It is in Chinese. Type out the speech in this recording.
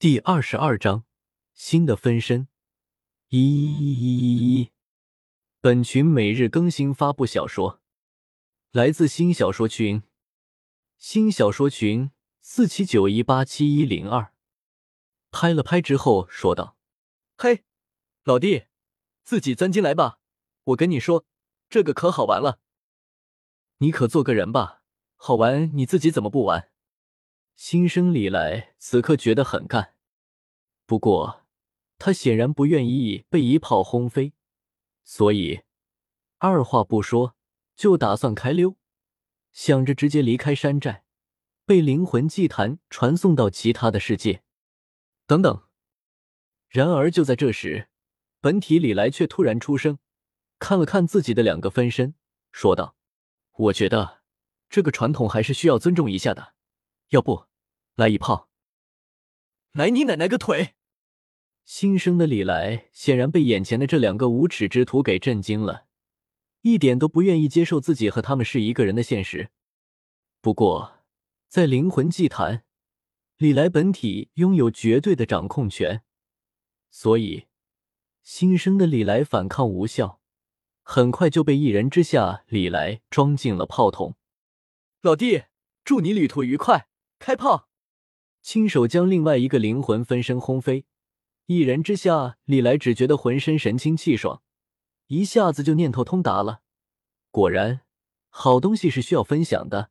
第二十二章新的分身。一一一一一，本群每日更新发布小说，来自新小说群。新小说群四七九一八七一零二。拍了拍之后说道：“嘿，老弟，自己钻进来吧。我跟你说，这个可好玩了。你可做个人吧，好玩你自己怎么不玩？”新生李来此刻觉得很干，不过他显然不愿意被一炮轰飞，所以二话不说就打算开溜，想着直接离开山寨，被灵魂祭坛传送到其他的世界。等等，然而就在这时，本体李来却突然出声，看了看自己的两个分身，说道：“我觉得这个传统还是需要尊重一下的，要不？”来一炮！来你奶奶个腿！新生的李来显然被眼前的这两个无耻之徒给震惊了，一点都不愿意接受自己和他们是一个人的现实。不过，在灵魂祭坛，李来本体拥有绝对的掌控权，所以新生的李来反抗无效，很快就被一人之下李来装进了炮筒。老弟，祝你旅途愉快！开炮！亲手将另外一个灵魂分身轰飞，一人之下，李来只觉得浑身神清气爽，一下子就念头通达了。果然，好东西是需要分享的。